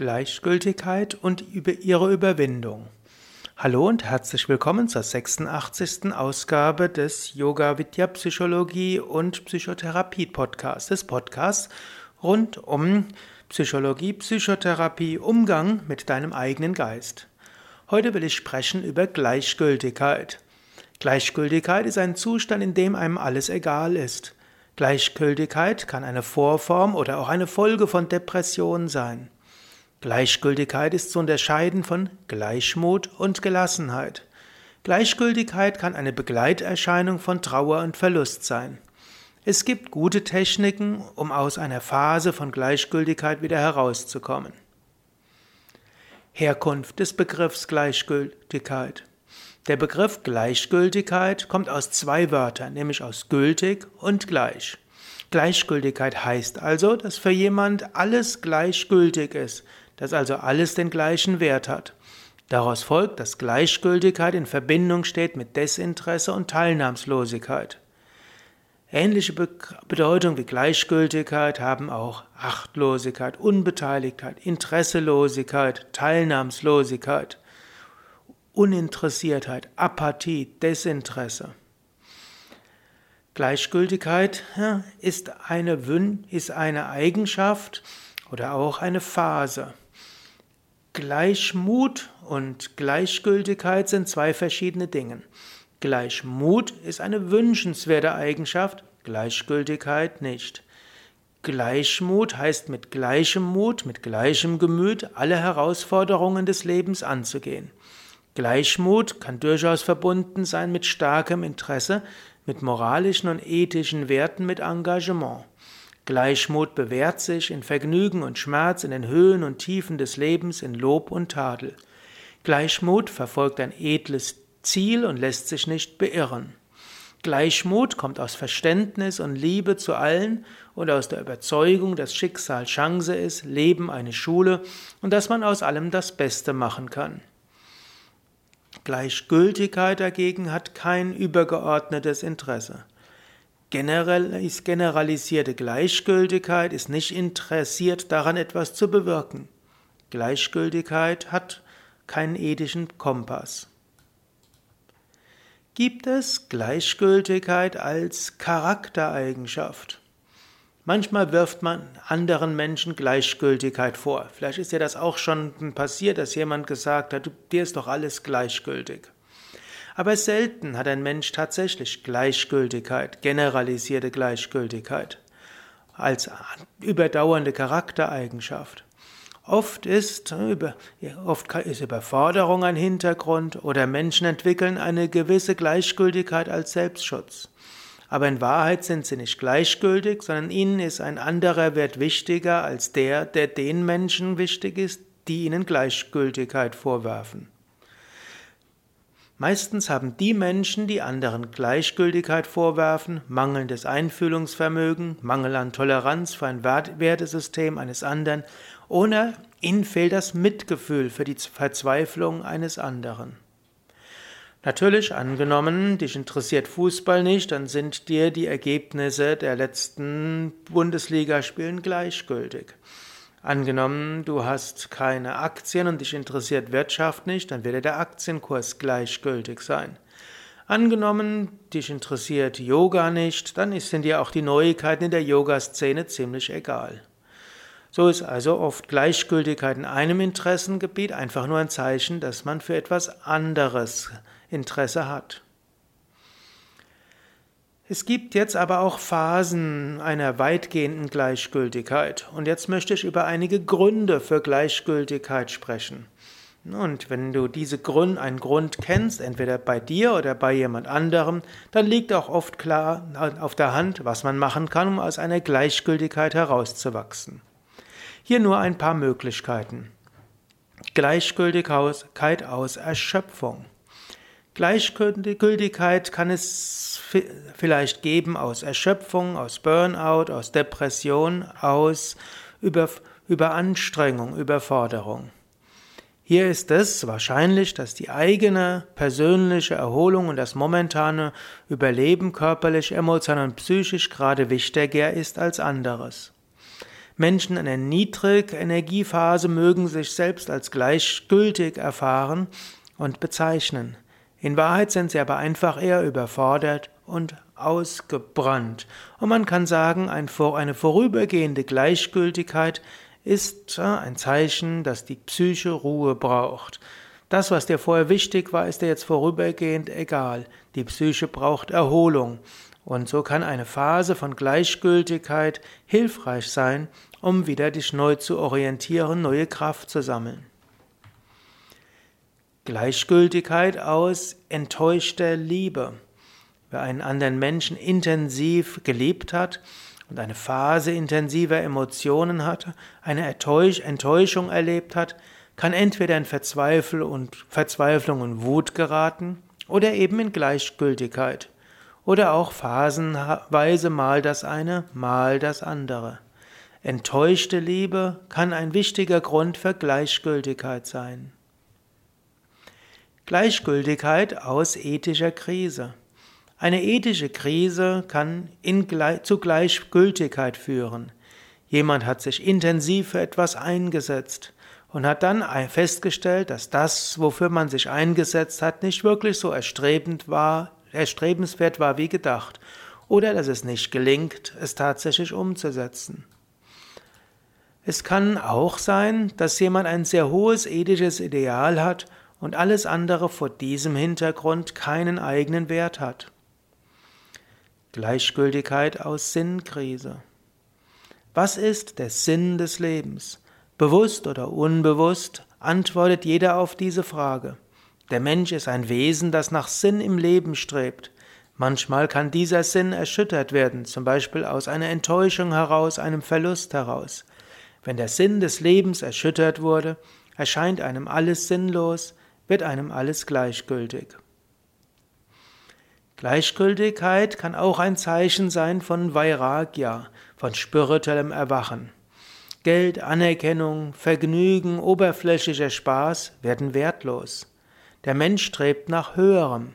Gleichgültigkeit und über ihre Überwindung. Hallo und herzlich willkommen zur 86. Ausgabe des Yoga Vidya Psychologie und Psychotherapie Podcasts, des Podcasts rund um Psychologie, Psychotherapie, Umgang mit deinem eigenen Geist. Heute will ich sprechen über Gleichgültigkeit. Gleichgültigkeit ist ein Zustand, in dem einem alles egal ist. Gleichgültigkeit kann eine Vorform oder auch eine Folge von Depression sein. Gleichgültigkeit ist zu unterscheiden von Gleichmut und Gelassenheit. Gleichgültigkeit kann eine Begleiterscheinung von Trauer und Verlust sein. Es gibt gute Techniken, um aus einer Phase von Gleichgültigkeit wieder herauszukommen. Herkunft des Begriffs Gleichgültigkeit. Der Begriff Gleichgültigkeit kommt aus zwei Wörtern, nämlich aus gültig und gleich. Gleichgültigkeit heißt also, dass für jemand alles gleichgültig ist, dass also alles den gleichen Wert hat. Daraus folgt, dass Gleichgültigkeit in Verbindung steht mit Desinteresse und Teilnahmslosigkeit. Ähnliche Bedeutung wie Gleichgültigkeit haben auch Achtlosigkeit, Unbeteiligtheit, Interesselosigkeit, Teilnahmslosigkeit, Uninteressiertheit, Apathie, Desinteresse. Gleichgültigkeit ja, ist, eine, ist eine Eigenschaft oder auch eine Phase. Gleichmut und Gleichgültigkeit sind zwei verschiedene Dinge. Gleichmut ist eine wünschenswerte Eigenschaft, Gleichgültigkeit nicht. Gleichmut heißt mit gleichem Mut, mit gleichem Gemüt alle Herausforderungen des Lebens anzugehen. Gleichmut kann durchaus verbunden sein mit starkem Interesse, mit moralischen und ethischen Werten, mit Engagement. Gleichmut bewährt sich in Vergnügen und Schmerz, in den Höhen und Tiefen des Lebens, in Lob und Tadel. Gleichmut verfolgt ein edles Ziel und lässt sich nicht beirren. Gleichmut kommt aus Verständnis und Liebe zu allen und aus der Überzeugung, dass Schicksal Chance ist, Leben eine Schule und dass man aus allem das Beste machen kann. Gleichgültigkeit dagegen hat kein übergeordnetes Interesse. Generell ist generalisierte Gleichgültigkeit ist nicht interessiert daran, etwas zu bewirken. Gleichgültigkeit hat keinen ethischen Kompass. Gibt es Gleichgültigkeit als Charaktereigenschaft? Manchmal wirft man anderen Menschen Gleichgültigkeit vor. Vielleicht ist dir das auch schon passiert, dass jemand gesagt hat, dir ist doch alles gleichgültig. Aber selten hat ein Mensch tatsächlich Gleichgültigkeit, generalisierte Gleichgültigkeit als überdauernde Charaktereigenschaft. Oft ist, oft ist Überforderung ein Hintergrund oder Menschen entwickeln eine gewisse Gleichgültigkeit als Selbstschutz. Aber in Wahrheit sind sie nicht gleichgültig, sondern ihnen ist ein anderer Wert wichtiger als der, der den Menschen wichtig ist, die ihnen Gleichgültigkeit vorwerfen. Meistens haben die Menschen, die anderen Gleichgültigkeit vorwerfen, mangelndes Einfühlungsvermögen, Mangel an Toleranz für ein Wertesystem eines anderen oder ihnen fehlt das Mitgefühl für die Verzweiflung eines anderen. Natürlich, angenommen, dich interessiert Fußball nicht, dann sind dir die Ergebnisse der letzten Bundesligaspielen gleichgültig. Angenommen, du hast keine Aktien und dich interessiert Wirtschaft nicht, dann wird der Aktienkurs gleichgültig sein. Angenommen, dich interessiert Yoga nicht, dann sind dir auch die Neuigkeiten in der Yoga-Szene ziemlich egal. So ist also oft Gleichgültigkeit in einem Interessengebiet einfach nur ein Zeichen, dass man für etwas anderes Interesse hat. Es gibt jetzt aber auch Phasen einer weitgehenden Gleichgültigkeit. Und jetzt möchte ich über einige Gründe für Gleichgültigkeit sprechen. Und wenn du diese Grund, einen Grund kennst, entweder bei dir oder bei jemand anderem, dann liegt auch oft klar auf der Hand, was man machen kann, um aus einer Gleichgültigkeit herauszuwachsen. Hier nur ein paar Möglichkeiten. Gleichgültigkeit aus Erschöpfung. Gleichgültigkeit kann es vielleicht geben aus Erschöpfung, aus Burnout, aus Depression, aus Über Überanstrengung, Überforderung. Hier ist es wahrscheinlich, dass die eigene persönliche Erholung und das momentane Überleben körperlich, emotional und psychisch gerade wichtiger ist als anderes. Menschen in einer Niedrigenergiephase mögen sich selbst als gleichgültig erfahren und bezeichnen. In Wahrheit sind sie aber einfach eher überfordert und ausgebrannt. Und man kann sagen, eine vorübergehende Gleichgültigkeit ist ein Zeichen, dass die Psyche Ruhe braucht. Das, was dir vorher wichtig war, ist dir jetzt vorübergehend egal. Die Psyche braucht Erholung. Und so kann eine Phase von Gleichgültigkeit hilfreich sein, um wieder dich neu zu orientieren, neue Kraft zu sammeln. Gleichgültigkeit aus enttäuschter Liebe. Wer einen anderen Menschen intensiv geliebt hat und eine Phase intensiver Emotionen hatte, eine Enttäuschung erlebt hat, kann entweder in Verzweiflung und, Verzweiflung und Wut geraten oder eben in Gleichgültigkeit oder auch phasenweise mal das eine, mal das andere. Enttäuschte Liebe kann ein wichtiger Grund für Gleichgültigkeit sein. Gleichgültigkeit aus ethischer Krise. Eine ethische Krise kann in, zu Gleichgültigkeit führen. Jemand hat sich intensiv für etwas eingesetzt und hat dann festgestellt, dass das, wofür man sich eingesetzt hat, nicht wirklich so erstrebend war, erstrebenswert war wie gedacht, oder dass es nicht gelingt, es tatsächlich umzusetzen. Es kann auch sein, dass jemand ein sehr hohes ethisches Ideal hat und alles andere vor diesem Hintergrund keinen eigenen Wert hat. Gleichgültigkeit aus Sinnkrise. Was ist der Sinn des Lebens? Bewusst oder unbewusst antwortet jeder auf diese Frage. Der Mensch ist ein Wesen, das nach Sinn im Leben strebt. Manchmal kann dieser Sinn erschüttert werden, zum Beispiel aus einer Enttäuschung heraus, einem Verlust heraus. Wenn der Sinn des Lebens erschüttert wurde, erscheint einem alles sinnlos, wird einem alles gleichgültig. Gleichgültigkeit kann auch ein Zeichen sein von Vairagya, von spirituellem Erwachen. Geld, Anerkennung, Vergnügen, oberflächlicher Spaß werden wertlos. Der Mensch strebt nach Höherem.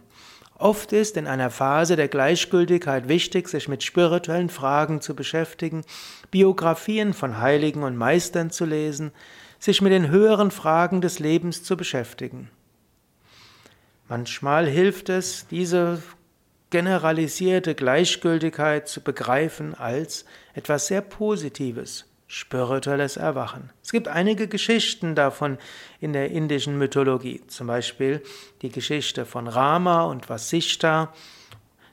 Oft ist in einer Phase der Gleichgültigkeit wichtig, sich mit spirituellen Fragen zu beschäftigen, Biografien von Heiligen und Meistern zu lesen, sich mit den höheren Fragen des Lebens zu beschäftigen. Manchmal hilft es, diese generalisierte Gleichgültigkeit zu begreifen als etwas sehr Positives, spirituelles Erwachen. Es gibt einige Geschichten davon in der indischen Mythologie, zum Beispiel die Geschichte von Rama und Vasishta,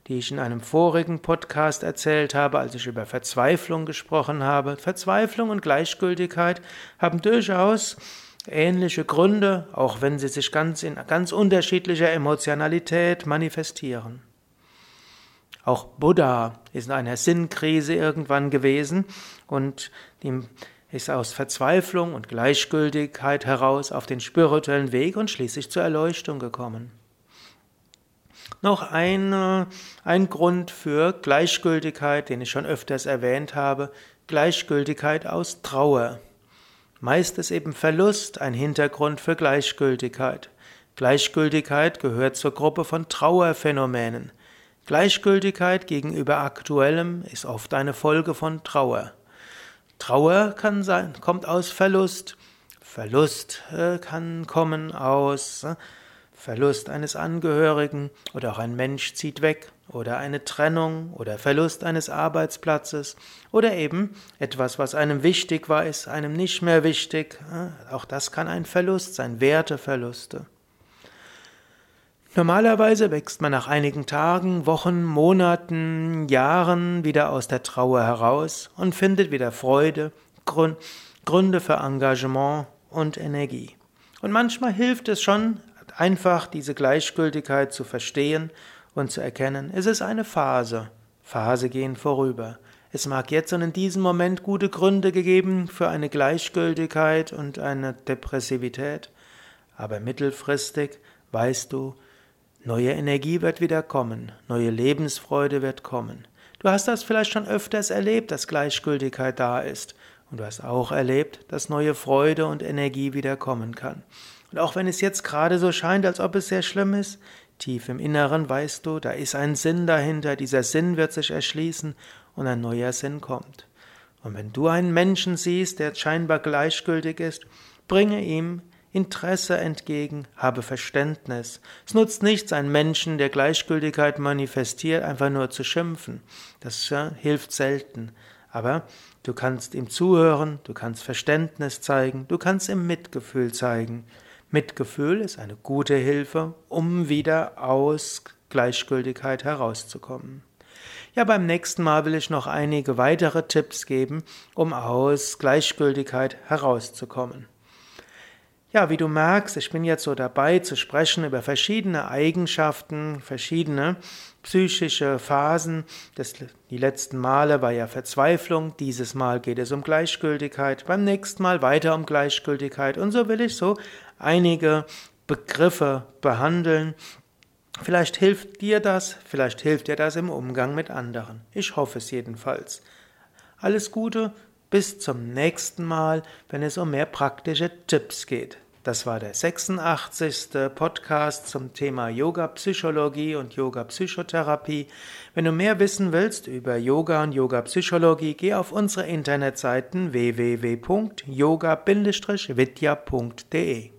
die ich in einem vorigen Podcast erzählt habe, als ich über Verzweiflung gesprochen habe. Verzweiflung und Gleichgültigkeit haben durchaus ähnliche Gründe, auch wenn sie sich ganz in ganz unterschiedlicher Emotionalität manifestieren. Auch Buddha ist in einer Sinnkrise irgendwann gewesen und ist aus Verzweiflung und Gleichgültigkeit heraus auf den spirituellen Weg und schließlich zur Erleuchtung gekommen. Noch eine, ein Grund für Gleichgültigkeit, den ich schon öfters erwähnt habe, Gleichgültigkeit aus Trauer. Meist ist eben Verlust ein Hintergrund für Gleichgültigkeit. Gleichgültigkeit gehört zur Gruppe von Trauerphänomenen. Gleichgültigkeit gegenüber Aktuellem ist oft eine Folge von Trauer. Trauer kann sein, kommt aus Verlust. Verlust äh, kann kommen aus äh, Verlust eines Angehörigen oder auch ein Mensch zieht weg oder eine Trennung oder Verlust eines Arbeitsplatzes oder eben etwas, was einem wichtig war, ist einem nicht mehr wichtig. Auch das kann ein Verlust sein, Werteverluste. Normalerweise wächst man nach einigen Tagen, Wochen, Monaten, Jahren wieder aus der Trauer heraus und findet wieder Freude, Gründe für Engagement und Energie. Und manchmal hilft es schon, einfach diese Gleichgültigkeit zu verstehen und zu erkennen, es ist eine Phase. Phase gehen vorüber. Es mag jetzt und in diesem Moment gute Gründe gegeben für eine Gleichgültigkeit und eine Depressivität, aber mittelfristig weißt du, neue Energie wird wieder kommen, neue Lebensfreude wird kommen. Du hast das vielleicht schon öfters erlebt, dass Gleichgültigkeit da ist, und du hast auch erlebt, dass neue Freude und Energie wieder kommen kann. Und auch wenn es jetzt gerade so scheint, als ob es sehr schlimm ist, tief im Inneren weißt du, da ist ein Sinn dahinter, dieser Sinn wird sich erschließen und ein neuer Sinn kommt. Und wenn du einen Menschen siehst, der scheinbar gleichgültig ist, bringe ihm Interesse entgegen, habe Verständnis. Es nutzt nichts, einen Menschen, der Gleichgültigkeit manifestiert, einfach nur zu schimpfen. Das ja, hilft selten. Aber du kannst ihm zuhören, du kannst Verständnis zeigen, du kannst ihm Mitgefühl zeigen. Mitgefühl ist eine gute Hilfe, um wieder aus Gleichgültigkeit herauszukommen. Ja, beim nächsten Mal will ich noch einige weitere Tipps geben, um aus Gleichgültigkeit herauszukommen. Ja, wie du merkst, ich bin jetzt so dabei zu sprechen über verschiedene Eigenschaften, verschiedene psychische Phasen. Das, die letzten Male war ja Verzweiflung, dieses Mal geht es um Gleichgültigkeit, beim nächsten Mal weiter um Gleichgültigkeit und so will ich so einige Begriffe behandeln. Vielleicht hilft dir das, vielleicht hilft dir das im Umgang mit anderen. Ich hoffe es jedenfalls. Alles Gute, bis zum nächsten Mal, wenn es um mehr praktische Tipps geht. Das war der 86. Podcast zum Thema Yoga Psychologie und Yoga Psychotherapie. Wenn du mehr wissen willst über Yoga und Yoga Psychologie, geh auf unsere Internetseiten www.yoga-vidya.de.